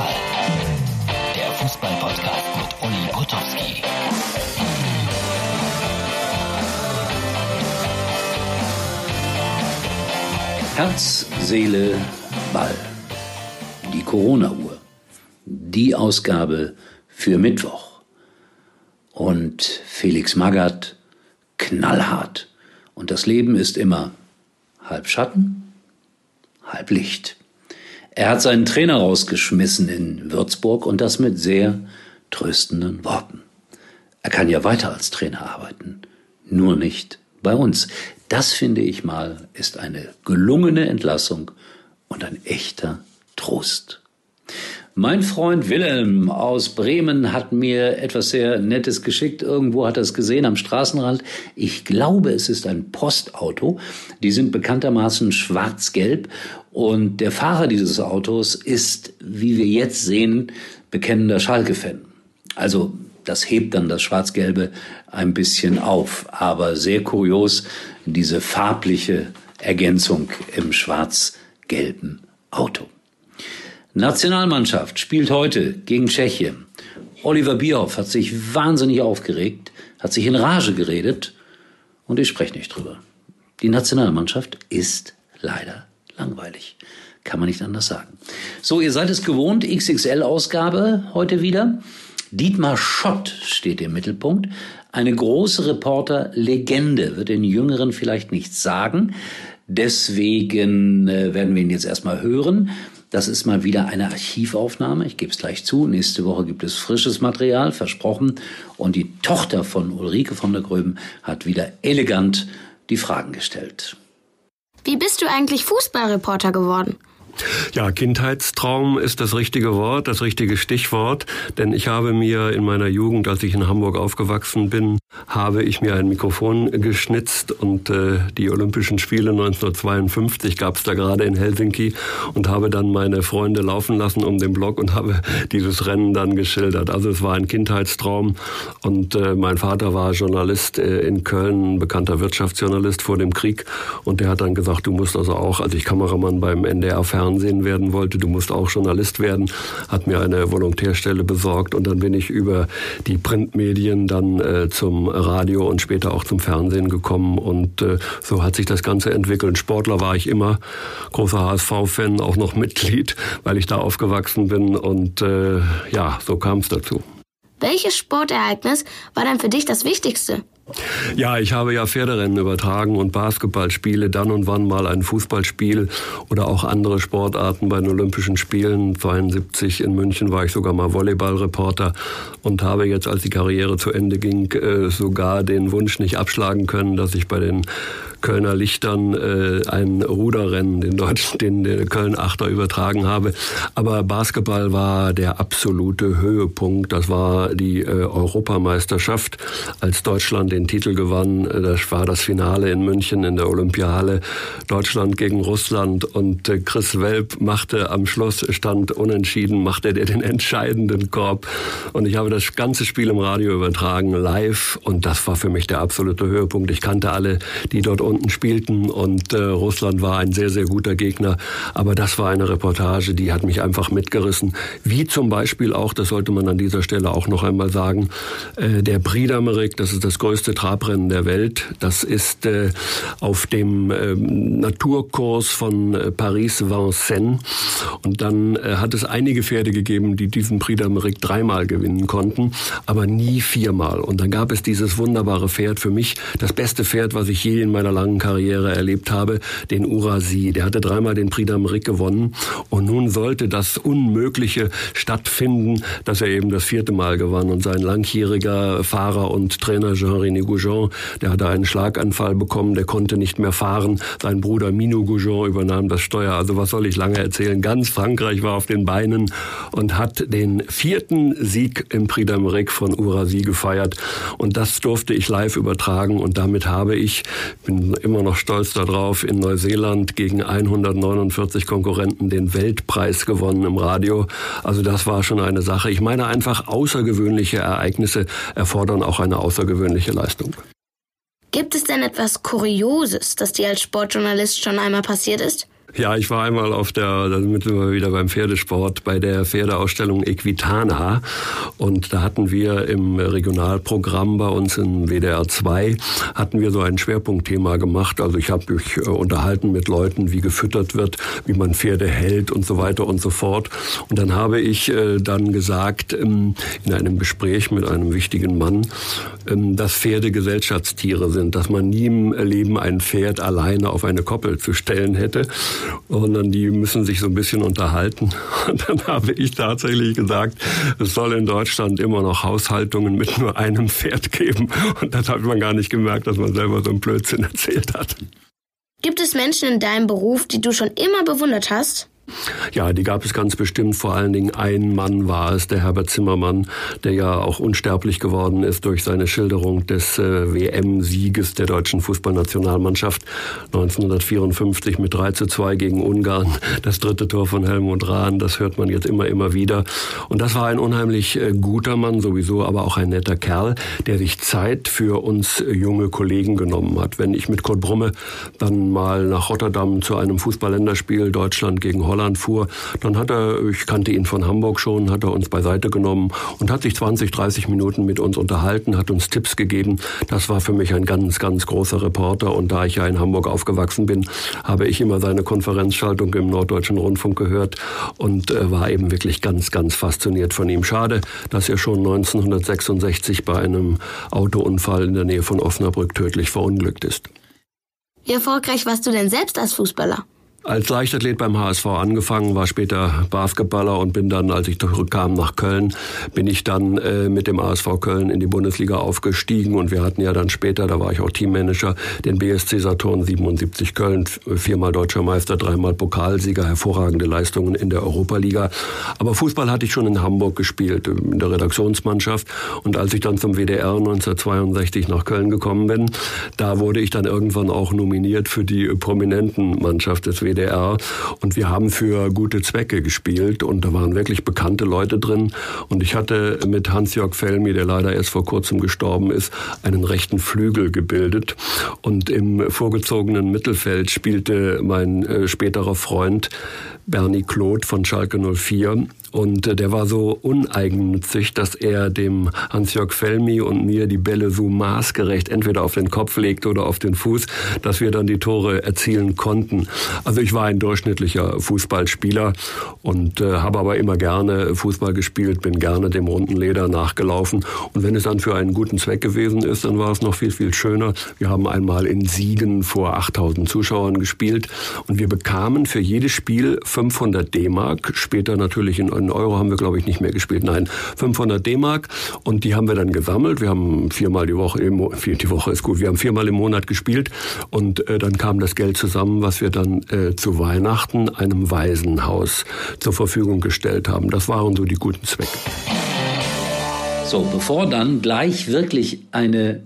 Ball. Der Fußball-Podcast mit Uli Potowski. Herz, Seele, Ball. Die Corona-Uhr. Die Ausgabe für Mittwoch. Und Felix Magath knallhart. Und das Leben ist immer halb Schatten, halb Licht. Er hat seinen Trainer rausgeschmissen in Würzburg und das mit sehr tröstenden Worten. Er kann ja weiter als Trainer arbeiten, nur nicht bei uns. Das finde ich mal ist eine gelungene Entlassung und ein echter Trost. Mein Freund Wilhelm aus Bremen hat mir etwas sehr Nettes geschickt. Irgendwo hat er es gesehen am Straßenrand. Ich glaube, es ist ein Postauto. Die sind bekanntermaßen schwarz-gelb. Und der Fahrer dieses Autos ist, wie wir jetzt sehen, bekennender Schalke-Fan. Also das hebt dann das Schwarz-Gelbe ein bisschen auf. Aber sehr kurios, diese farbliche Ergänzung im schwarz-gelben Auto. Nationalmannschaft spielt heute gegen Tschechien. Oliver Bierhoff hat sich wahnsinnig aufgeregt, hat sich in Rage geredet und ich spreche nicht drüber. Die Nationalmannschaft ist leider langweilig. Kann man nicht anders sagen. So, ihr seid es gewohnt, XXL-Ausgabe heute wieder. Dietmar Schott steht im Mittelpunkt. Eine große Reporter-Legende wird den Jüngeren vielleicht nichts sagen. Deswegen äh, werden wir ihn jetzt erstmal hören. Das ist mal wieder eine Archivaufnahme. Ich gebe es gleich zu. Nächste Woche gibt es frisches Material, versprochen. Und die Tochter von Ulrike von der Gröben hat wieder elegant die Fragen gestellt. Wie bist du eigentlich Fußballreporter geworden? Ja, Kindheitstraum ist das richtige Wort, das richtige Stichwort, denn ich habe mir in meiner Jugend, als ich in Hamburg aufgewachsen bin, habe ich mir ein Mikrofon geschnitzt und äh, die Olympischen Spiele 1952 gab es da gerade in Helsinki und habe dann meine Freunde laufen lassen um den Block und habe dieses Rennen dann geschildert. Also es war ein Kindheitstraum und äh, mein Vater war Journalist äh, in Köln, bekannter Wirtschaftsjournalist vor dem Krieg und der hat dann gesagt, du musst also auch, als ich Kameramann beim NDR Fernsehen werden wollte, du musst auch Journalist werden, hat mir eine Volontärstelle besorgt und dann bin ich über die Printmedien dann äh, Radio und später auch zum Fernsehen gekommen und äh, so hat sich das Ganze entwickelt. Sportler war ich immer, großer HSV-Fan, auch noch Mitglied, weil ich da aufgewachsen bin und äh, ja, so kam es dazu. Welches Sportereignis war dann für dich das Wichtigste? Ja, ich habe ja Pferderennen übertragen und Basketballspiele, dann und wann mal ein Fußballspiel oder auch andere Sportarten bei den Olympischen Spielen. 72 in München war ich sogar mal Volleyballreporter und habe jetzt, als die Karriere zu Ende ging, äh, sogar den Wunsch nicht abschlagen können, dass ich bei den Kölner Lichtern äh, ein Ruderrennen, den deutschen, den, den Köln Achter übertragen habe. Aber Basketball war der absolute Höhepunkt. Das war die äh, Europameisterschaft, als Deutschland den Titel gewann. Das war das Finale in München in der Olympiahalle. Deutschland gegen Russland und äh, Chris Welp machte am Schluss stand unentschieden, machte der den entscheidenden Korb. Und ich habe das ganze Spiel im Radio übertragen, live. Und das war für mich der absolute Höhepunkt. Ich kannte alle, die dort unten spielten und äh, Russland war ein sehr, sehr guter Gegner. Aber das war eine Reportage, die hat mich einfach mitgerissen. Wie zum Beispiel auch, das sollte man an dieser Stelle auch noch einmal sagen, äh, der Prix das ist das größte Trabrennen der Welt. Das ist äh, auf dem äh, Naturkurs von äh, Paris-Vincennes. Und dann äh, hat es einige Pferde gegeben, die diesen Prix dreimal gewinnen konnten, aber nie viermal. Und dann gab es dieses wunderbare Pferd, für mich das beste Pferd, was ich je in meiner langen Karriere erlebt habe, den Urasi. Der hatte dreimal den Prix d'Amérique gewonnen und nun sollte das Unmögliche stattfinden, dass er eben das vierte Mal gewann und sein langjähriger Fahrer und Trainer Jean-René Goujon, der hatte einen Schlaganfall bekommen, der konnte nicht mehr fahren. Sein Bruder Mino Goujon übernahm das Steuer. Also was soll ich lange erzählen? Ganz Frankreich war auf den Beinen und hat den vierten Sieg im Prix d'Amérique von Urasi gefeiert und das durfte ich live übertragen und damit habe ich, bin immer noch stolz darauf, in Neuseeland gegen 149 Konkurrenten den Weltpreis gewonnen im Radio. Also das war schon eine Sache. Ich meine einfach, außergewöhnliche Ereignisse erfordern auch eine außergewöhnliche Leistung. Gibt es denn etwas Kurioses, das dir als Sportjournalist schon einmal passiert ist? Ja, ich war einmal auf der, da sind wir wieder beim Pferdesport, bei der Pferdeausstellung Equitana. Und da hatten wir im Regionalprogramm bei uns in WDR 2, hatten wir so ein Schwerpunktthema gemacht. Also ich habe mich äh, unterhalten mit Leuten, wie gefüttert wird, wie man Pferde hält und so weiter und so fort. Und dann habe ich äh, dann gesagt, ähm, in einem Gespräch mit einem wichtigen Mann, ähm, dass Pferde Gesellschaftstiere sind, dass man nie im Leben ein Pferd alleine auf eine Koppel zu stellen hätte sondern die müssen sich so ein bisschen unterhalten. Und dann habe ich tatsächlich gesagt, es soll in Deutschland immer noch Haushaltungen mit nur einem Pferd geben. Und das hat man gar nicht gemerkt, dass man selber so einen Blödsinn erzählt hat. Gibt es Menschen in deinem Beruf, die du schon immer bewundert hast? Ja, die gab es ganz bestimmt. Vor allen Dingen ein Mann war es, der Herbert Zimmermann, der ja auch unsterblich geworden ist durch seine Schilderung des äh, WM-Sieges der deutschen Fußballnationalmannschaft 1954 mit 3 zu 2 gegen Ungarn. Das dritte Tor von Helmut Rahn, das hört man jetzt immer, immer wieder. Und das war ein unheimlich äh, guter Mann sowieso, aber auch ein netter Kerl, der sich Zeit für uns äh, junge Kollegen genommen hat. Wenn ich mit Kurt Brumme dann mal nach Rotterdam zu einem Fußballländerspiel Deutschland gegen Holland Holland fuhr, dann hat er, ich kannte ihn von Hamburg schon, hat er uns beiseite genommen und hat sich 20, 30 Minuten mit uns unterhalten, hat uns Tipps gegeben. Das war für mich ein ganz, ganz großer Reporter und da ich ja in Hamburg aufgewachsen bin, habe ich immer seine Konferenzschaltung im Norddeutschen Rundfunk gehört und äh, war eben wirklich ganz, ganz fasziniert von ihm. Schade, dass er schon 1966 bei einem Autounfall in der Nähe von Osnabrück tödlich verunglückt ist. Wie erfolgreich warst du denn selbst als Fußballer? Als Leichtathlet beim HSV angefangen, war später Basketballer und bin dann, als ich zurückkam nach Köln, bin ich dann äh, mit dem HSV Köln in die Bundesliga aufgestiegen und wir hatten ja dann später, da war ich auch Teammanager, den BSC Saturn 77 Köln, viermal deutscher Meister, dreimal Pokalsieger, hervorragende Leistungen in der Europaliga. Aber Fußball hatte ich schon in Hamburg gespielt, in der Redaktionsmannschaft und als ich dann zum WDR 1962 nach Köln gekommen bin, da wurde ich dann irgendwann auch nominiert für die prominenten Mannschaft des WDR WDR und wir haben für gute Zwecke gespielt und da waren wirklich bekannte Leute drin. Und ich hatte mit Hans-Jörg Felmi, der leider erst vor kurzem gestorben ist, einen rechten Flügel gebildet. Und im vorgezogenen Mittelfeld spielte mein äh, späterer Freund Bernie Claude von Schalke 04 und äh, der war so uneigennützig, dass er dem Hans-Jörg Felmi und mir die Bälle so maßgerecht entweder auf den Kopf legte oder auf den Fuß, dass wir dann die Tore erzielen konnten. Also ich war ein durchschnittlicher Fußballspieler und äh, habe aber immer gerne Fußball gespielt, bin gerne dem runden Leder nachgelaufen. Und wenn es dann für einen guten Zweck gewesen ist, dann war es noch viel, viel schöner. Wir haben einmal in Siegen vor 8000 Zuschauern gespielt und wir bekamen für jedes Spiel 500 D-Mark, später natürlich in Euro haben wir, glaube ich, nicht mehr gespielt. Nein, 500 D-Mark. Und die haben wir dann gesammelt. Wir haben viermal die Woche, die Woche ist gut, wir haben viermal im Monat gespielt. Und äh, dann kam das Geld zusammen, was wir dann äh, zu Weihnachten einem Waisenhaus zur Verfügung gestellt haben. Das waren so die guten Zwecke. So, bevor dann gleich wirklich eine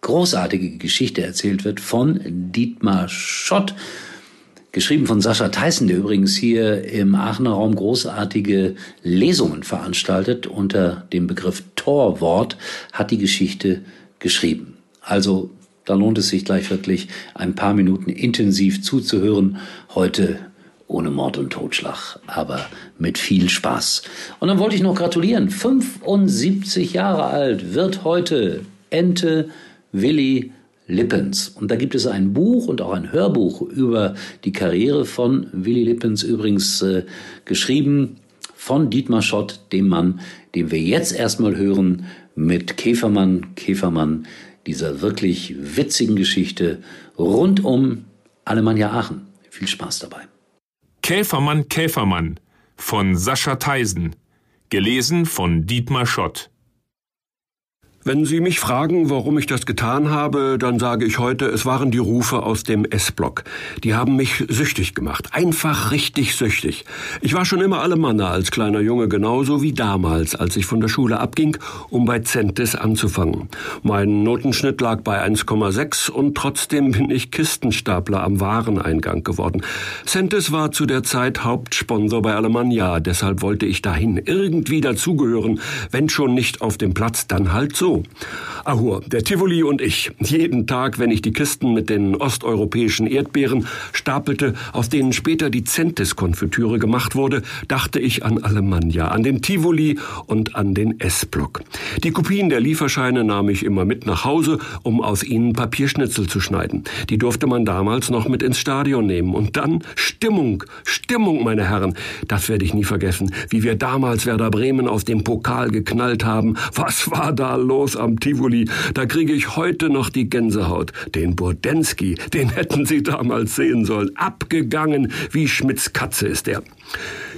großartige Geschichte erzählt wird von Dietmar Schott, geschrieben von Sascha Theissen, der übrigens hier im Aachener Raum großartige Lesungen veranstaltet unter dem Begriff Torwort, hat die Geschichte geschrieben. Also da lohnt es sich gleich wirklich ein paar Minuten intensiv zuzuhören. Heute ohne Mord und Totschlag, aber mit viel Spaß. Und dann wollte ich noch gratulieren. 75 Jahre alt wird heute Ente Willi Lippens. Und da gibt es ein Buch und auch ein Hörbuch über die Karriere von Willy Lippens, übrigens äh, geschrieben von Dietmar Schott, dem Mann, den wir jetzt erstmal hören mit Käfermann, Käfermann, dieser wirklich witzigen Geschichte rund um Alemannia Aachen. Viel Spaß dabei. Käfermann, Käfermann von Sascha Theisen. Gelesen von Dietmar Schott. Wenn Sie mich fragen, warum ich das getan habe, dann sage ich heute, es waren die Rufe aus dem S-Block. Die haben mich süchtig gemacht. Einfach richtig süchtig. Ich war schon immer Alemanner als kleiner Junge, genauso wie damals, als ich von der Schule abging, um bei Centis anzufangen. Mein Notenschnitt lag bei 1,6 und trotzdem bin ich Kistenstapler am Wareneingang geworden. Centis war zu der Zeit Hauptsponsor bei Alemannia, deshalb wollte ich dahin irgendwie dazugehören, wenn schon nicht auf dem Platz, dann halt so. Ahur, der Tivoli und ich. Jeden Tag, wenn ich die Kisten mit den osteuropäischen Erdbeeren stapelte, aus denen später die Zentes-Konfitüre gemacht wurde, dachte ich an Alemannia, an den Tivoli und an den S-Block. Die Kopien der Lieferscheine nahm ich immer mit nach Hause, um aus ihnen Papierschnitzel zu schneiden. Die durfte man damals noch mit ins Stadion nehmen. Und dann Stimmung, Stimmung, meine Herren. Das werde ich nie vergessen, wie wir damals Werder Bremen aus dem Pokal geknallt haben. Was war da los am Tivoli? Da kriege ich heute noch die Gänsehaut. Den Burdensky, den hätten Sie damals sehen sollen. Abgegangen wie Schmidts Katze ist er.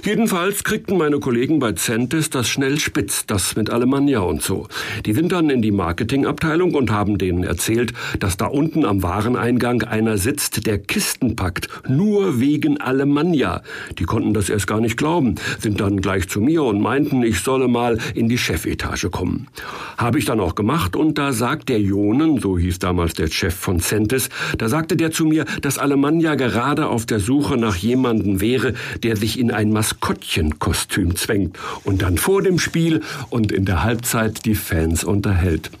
Jedenfalls kriegten meine Kollegen bei Centis das schnell spitz, das mit Alemannia und so. Die sind dann in die Marketingabteilung und haben denen erzählt, dass da unten am Wareneingang einer sitzt, der Kisten packt, nur wegen Alemannia. Die konnten das erst gar nicht glauben, sind dann gleich zu mir und meinten, ich solle mal in die Chefetage kommen. Habe ich dann auch gemacht und da sagt der Jonen, so hieß damals der Chef von Centis, da sagte der zu mir, dass Alemannia gerade auf der Suche nach jemanden wäre, der sich in ein Maskottchenkostüm zwängt und dann vor dem Spiel und in der Halbzeit die Fans unterhält.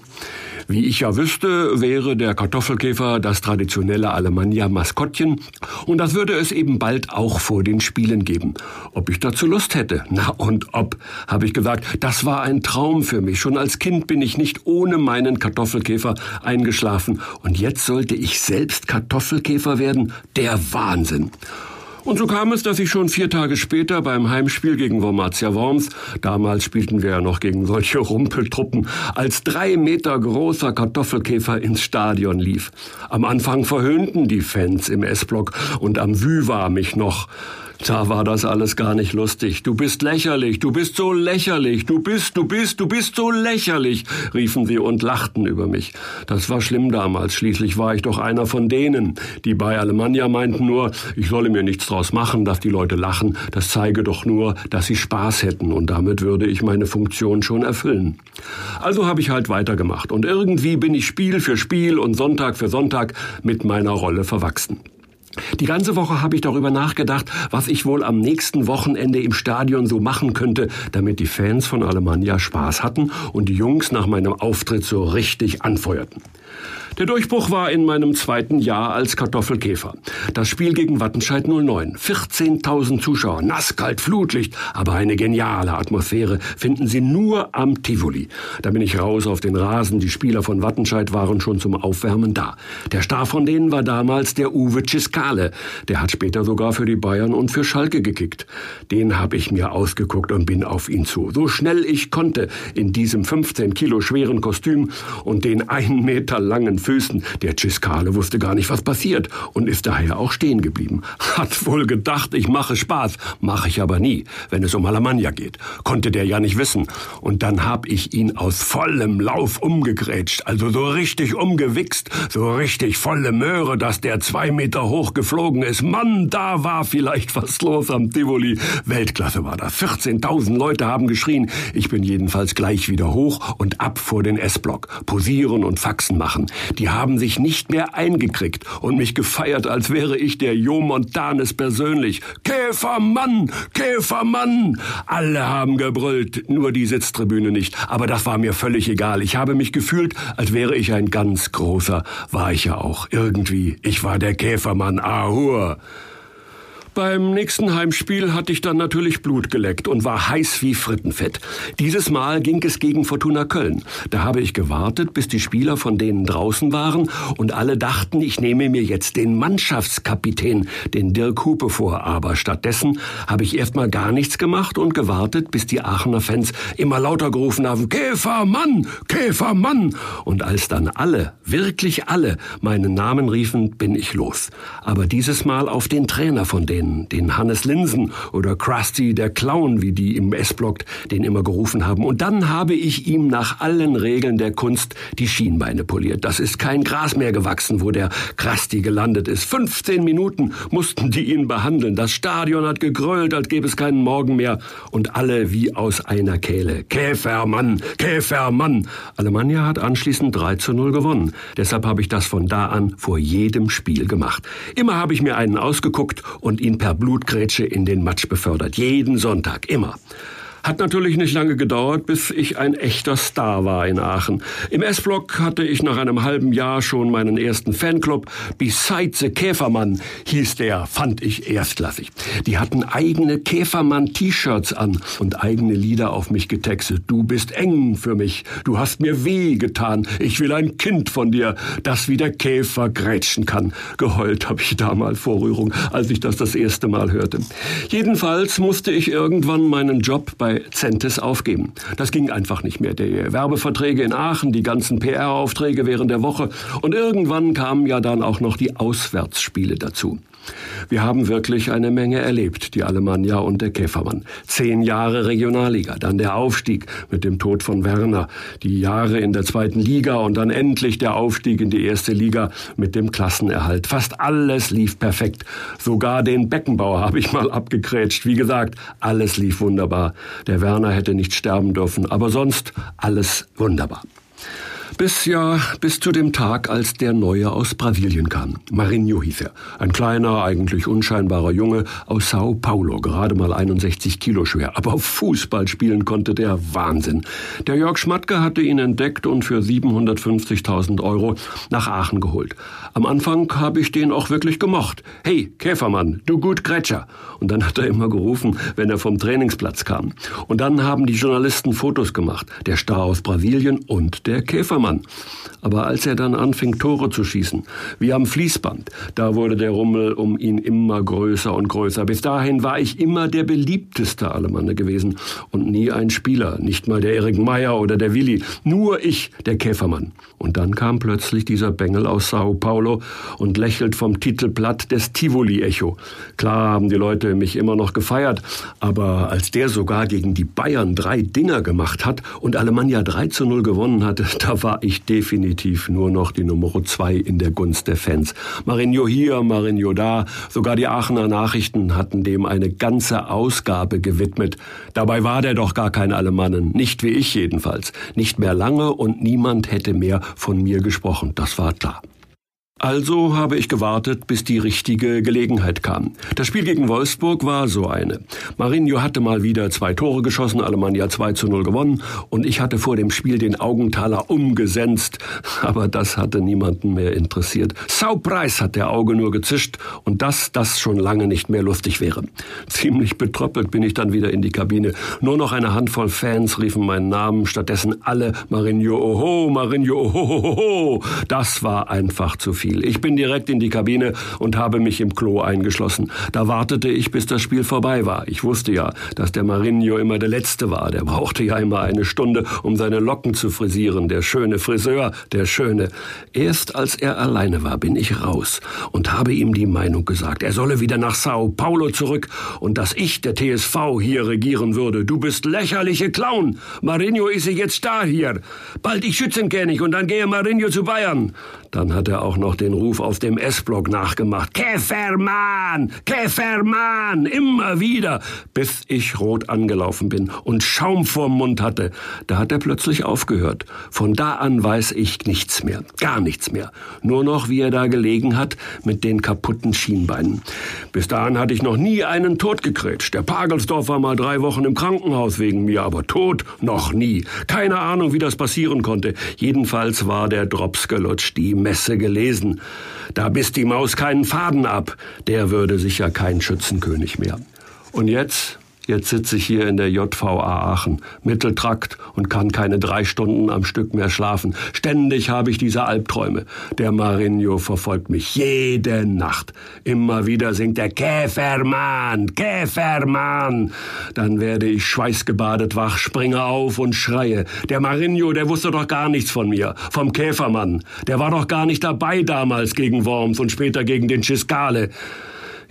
Wie ich ja wüsste, wäre der Kartoffelkäfer das traditionelle Alemannia-Maskottchen und das würde es eben bald auch vor den Spielen geben. Ob ich dazu Lust hätte? Na und ob, habe ich gesagt, das war ein Traum für mich. Schon als Kind bin ich nicht ohne meinen Kartoffelkäfer eingeschlafen und jetzt sollte ich selbst Kartoffelkäfer werden? Der Wahnsinn. Und so kam es, dass ich schon vier Tage später beim Heimspiel gegen Wormatia Worms, damals spielten wir ja noch gegen solche Rumpeltruppen, als drei Meter großer Kartoffelkäfer ins Stadion lief. Am Anfang verhöhnten die Fans im S-Block und am war mich noch. Da war das alles gar nicht lustig. Du bist lächerlich, du bist so lächerlich, du bist, du bist, du bist so lächerlich, riefen sie und lachten über mich. Das war schlimm damals, schließlich war ich doch einer von denen. Die bei Alemannia meinten nur, ich solle mir nichts draus machen, dass die Leute lachen, das zeige doch nur, dass sie Spaß hätten und damit würde ich meine Funktion schon erfüllen. Also habe ich halt weitergemacht und irgendwie bin ich Spiel für Spiel und Sonntag für Sonntag mit meiner Rolle verwachsen. Die ganze Woche habe ich darüber nachgedacht, was ich wohl am nächsten Wochenende im Stadion so machen könnte, damit die Fans von Alemannia Spaß hatten und die Jungs nach meinem Auftritt so richtig anfeuerten. Der Durchbruch war in meinem zweiten Jahr als Kartoffelkäfer. Das Spiel gegen Wattenscheid 09. 14.000 Zuschauer, nasskalt, Flutlicht, aber eine geniale Atmosphäre finden Sie nur am Tivoli. Da bin ich raus auf den Rasen. Die Spieler von Wattenscheid waren schon zum Aufwärmen da. Der Star von denen war damals der Uwe Ciscale. Der hat später sogar für die Bayern und für Schalke gekickt. Den habe ich mir ausgeguckt und bin auf ihn zu. So schnell ich konnte in diesem 15 Kilo schweren Kostüm und den einen Meter langen Füßen. Der Ciscale wusste gar nicht, was passiert und ist daher auch stehen geblieben. Hat wohl gedacht, ich mache Spaß, mache ich aber nie, wenn es um Alemannia geht. Konnte der ja nicht wissen. Und dann hab ich ihn aus vollem Lauf umgegrätscht, also so richtig umgewichst, so richtig volle Möhre, dass der zwei Meter hoch geflogen ist. Mann, da war vielleicht was los am Tivoli. Weltklasse war das. 14.000 Leute haben geschrien. Ich bin jedenfalls gleich wieder hoch und ab vor den S-Block. Posieren und Faxen machen. Die haben sich nicht mehr eingekriegt und mich gefeiert, als wäre ich der Jo Montanes persönlich. Käfermann! Käfermann! Alle haben gebrüllt, nur die Sitztribüne nicht. Aber das war mir völlig egal. Ich habe mich gefühlt, als wäre ich ein ganz großer. War ich ja auch. Irgendwie. Ich war der Käfermann. Ahur! Beim nächsten Heimspiel hatte ich dann natürlich Blut geleckt und war heiß wie Frittenfett. Dieses Mal ging es gegen Fortuna Köln. Da habe ich gewartet, bis die Spieler von denen draußen waren und alle dachten, ich nehme mir jetzt den Mannschaftskapitän, den Dirk Hupe vor. Aber stattdessen habe ich erstmal gar nichts gemacht und gewartet, bis die Aachener Fans immer lauter gerufen haben, Käfermann, Käfermann. Und als dann alle, wirklich alle, meinen Namen riefen, bin ich los. Aber dieses Mal auf den Trainer von denen den, den Hannes Linsen oder Krusty der Clown, wie die im S-Block den immer gerufen haben. Und dann habe ich ihm nach allen Regeln der Kunst die Schienbeine poliert. Das ist kein Gras mehr gewachsen, wo der Krusty gelandet ist. 15 Minuten mussten die ihn behandeln. Das Stadion hat gegrölt, als gäbe es keinen Morgen mehr. Und alle wie aus einer Kehle. Käfermann, Käfermann. Alemannia hat anschließend 3 zu 0 gewonnen. Deshalb habe ich das von da an vor jedem Spiel gemacht. Immer habe ich mir einen ausgeguckt und ihn per Blutgrätsche in den Matsch befördert. Jeden Sonntag, immer. Hat natürlich nicht lange gedauert, bis ich ein echter Star war in Aachen. Im S-Block hatte ich nach einem halben Jahr schon meinen ersten Fanclub. Besides the Käfermann hieß der, fand ich erstklassig. Die hatten eigene Käfermann-T-Shirts an und eigene Lieder auf mich getextet. Du bist eng für mich, du hast mir weh getan, ich will ein Kind von dir, das wie der Käfer grätschen kann. Geheult habe ich damals vor Rührung, als ich das das erste Mal hörte. Jedenfalls musste ich irgendwann meinen Job bei bei Centes aufgeben. Das ging einfach nicht mehr. Die Werbeverträge in Aachen, die ganzen PR-Aufträge während der Woche und irgendwann kamen ja dann auch noch die Auswärtsspiele dazu. Wir haben wirklich eine Menge erlebt, die Alemannia und der Käfermann. Zehn Jahre Regionalliga, dann der Aufstieg mit dem Tod von Werner, die Jahre in der zweiten Liga und dann endlich der Aufstieg in die erste Liga mit dem Klassenerhalt. Fast alles lief perfekt. Sogar den Beckenbauer habe ich mal abgekrätscht. Wie gesagt, alles lief wunderbar. Der Werner hätte nicht sterben dürfen, aber sonst alles wunderbar. Bis ja, bis zu dem Tag, als der Neue aus Brasilien kam. Marinho hieß er. Ein kleiner, eigentlich unscheinbarer Junge aus Sao Paulo, gerade mal 61 Kilo schwer. Aber Fußball spielen konnte der Wahnsinn. Der Jörg Schmatke hatte ihn entdeckt und für 750.000 Euro nach Aachen geholt. Am Anfang habe ich den auch wirklich gemocht. Hey, Käfermann, du gut Gretscher. Und dann hat er immer gerufen, wenn er vom Trainingsplatz kam. Und dann haben die Journalisten Fotos gemacht. Der Star aus Brasilien und der Käfermann. Mann. Aber als er dann anfing, Tore zu schießen, wie am Fließband, da wurde der Rummel um ihn immer größer und größer. Bis dahin war ich immer der beliebteste Alemanne gewesen und nie ein Spieler, nicht mal der Erik Meyer oder der Willi, nur ich, der Käfermann. Und dann kam plötzlich dieser Bengel aus Sao Paulo und lächelt vom Titelblatt des Tivoli-Echo. Klar haben die Leute mich immer noch gefeiert, aber als der sogar gegen die Bayern drei Dinger gemacht hat und Alemannia 3 zu 0 gewonnen hatte, da war ich definitiv nur noch die Nummer zwei in der Gunst der Fans. Marinho hier, Marinho da, sogar die Aachener Nachrichten hatten dem eine ganze Ausgabe gewidmet. Dabei war der doch gar kein Alemannen, nicht wie ich jedenfalls. Nicht mehr lange und niemand hätte mehr von mir gesprochen, das war klar. Also habe ich gewartet, bis die richtige Gelegenheit kam. Das Spiel gegen Wolfsburg war so eine. Marinho hatte mal wieder zwei Tore geschossen, Alemannia 2 zu 0 gewonnen und ich hatte vor dem Spiel den Augenthaler umgesenzt, aber das hatte niemanden mehr interessiert. Saupreis hat der Auge nur gezischt und das, das schon lange nicht mehr lustig wäre. Ziemlich betröppelt bin ich dann wieder in die Kabine. Nur noch eine Handvoll Fans riefen meinen Namen, stattdessen alle Marinho oho, Marinho oho, Das war einfach zu viel viel. Ich bin direkt in die Kabine und habe mich im Klo eingeschlossen. Da wartete ich, bis das Spiel vorbei war. Ich wusste ja, dass der Marinho immer der Letzte war. Der brauchte ja immer eine Stunde, um seine Locken zu frisieren. Der schöne Friseur, der schöne. Erst als er alleine war, bin ich raus und habe ihm die Meinung gesagt. Er solle wieder nach Sao Paulo zurück und dass ich, der TSV, hier regieren würde. Du bist lächerliche Clown. Marinho ist jetzt da hier. Bald ich Schützenkönig und dann gehe Marinho zu Bayern. Dann hat er auch noch den Ruf aus dem S-Block nachgemacht. Käfermann! Käfermann! Immer wieder! Bis ich rot angelaufen bin und Schaum vorm Mund hatte. Da hat er plötzlich aufgehört. Von da an weiß ich nichts mehr. Gar nichts mehr. Nur noch, wie er da gelegen hat mit den kaputten Schienbeinen. Bis dahin hatte ich noch nie einen Tod gekrätscht. Der Pagelsdorf war mal drei Wochen im Krankenhaus wegen mir, aber tot noch nie. Keine Ahnung, wie das passieren konnte. Jedenfalls war der Drops gelutscht. Die Messe gelesen. Da biss die Maus keinen Faden ab, der würde sicher kein Schützenkönig mehr. Und jetzt Jetzt sitze ich hier in der JVA Aachen, Mitteltrakt und kann keine drei Stunden am Stück mehr schlafen. Ständig habe ich diese Albträume. Der Marinho verfolgt mich jede Nacht. Immer wieder singt der Käfermann, Käfermann. Dann werde ich schweißgebadet wach, springe auf und schreie. Der Marinho, der wusste doch gar nichts von mir, vom Käfermann. Der war doch gar nicht dabei damals gegen Worms und später gegen den Ciscale.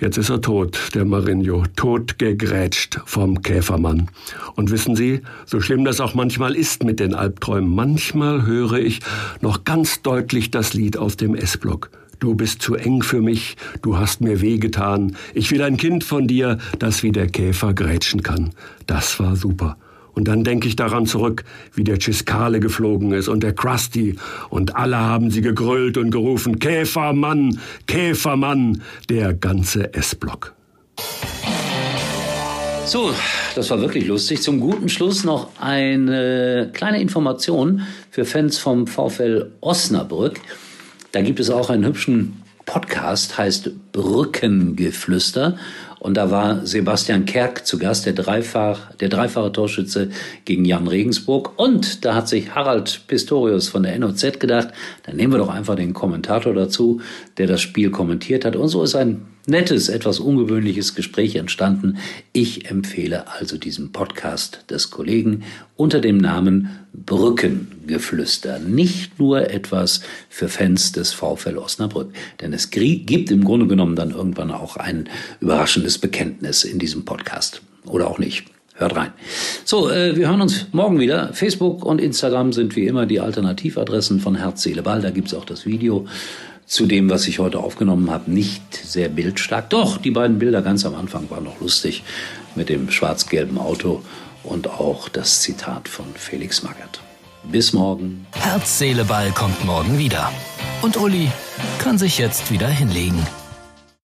Jetzt ist er tot, der Marinho, tot gegrätscht vom Käfermann. Und wissen Sie, so schlimm das auch manchmal ist mit den Albträumen, manchmal höre ich noch ganz deutlich das Lied aus dem S-Block. Du bist zu eng für mich, du hast mir wehgetan, ich will ein Kind von dir, das wie der Käfer grätschen kann. Das war super. Und dann denke ich daran zurück, wie der Ciscale geflogen ist und der Krusty. Und alle haben sie gegrüllt und gerufen, Käfermann, Käfermann, der ganze S-Block. So, das war wirklich lustig. Zum guten Schluss noch eine kleine Information für Fans vom VfL Osnabrück. Da gibt es auch einen hübschen Podcast, heißt Brückengeflüster. Und da war Sebastian Kerk zu Gast, der, Dreifach, der dreifache Torschütze gegen Jan Regensburg. Und da hat sich Harald Pistorius von der NOZ gedacht, dann nehmen wir doch einfach den Kommentator dazu, der das Spiel kommentiert hat. Und so ist ein nettes, etwas ungewöhnliches Gespräch entstanden. Ich empfehle also diesen Podcast des Kollegen unter dem Namen Brückengeflüster. Nicht nur etwas für Fans des VfL Osnabrück, denn es gibt im Grunde genommen dann irgendwann auch ein überraschendes Bekenntnis in diesem Podcast. Oder auch nicht. Hört rein. So, äh, wir hören uns morgen wieder. Facebook und Instagram sind wie immer die Alternativadressen von Herz, Seele, Ball. Da gibt's auch das Video zu dem, was ich heute aufgenommen habe, nicht sehr bildstark. Doch, die beiden Bilder ganz am Anfang waren noch lustig mit dem schwarz-gelben Auto und auch das Zitat von Felix Magath. Bis morgen. Herz, Seele, Ball kommt morgen wieder. Und Uli kann sich jetzt wieder hinlegen.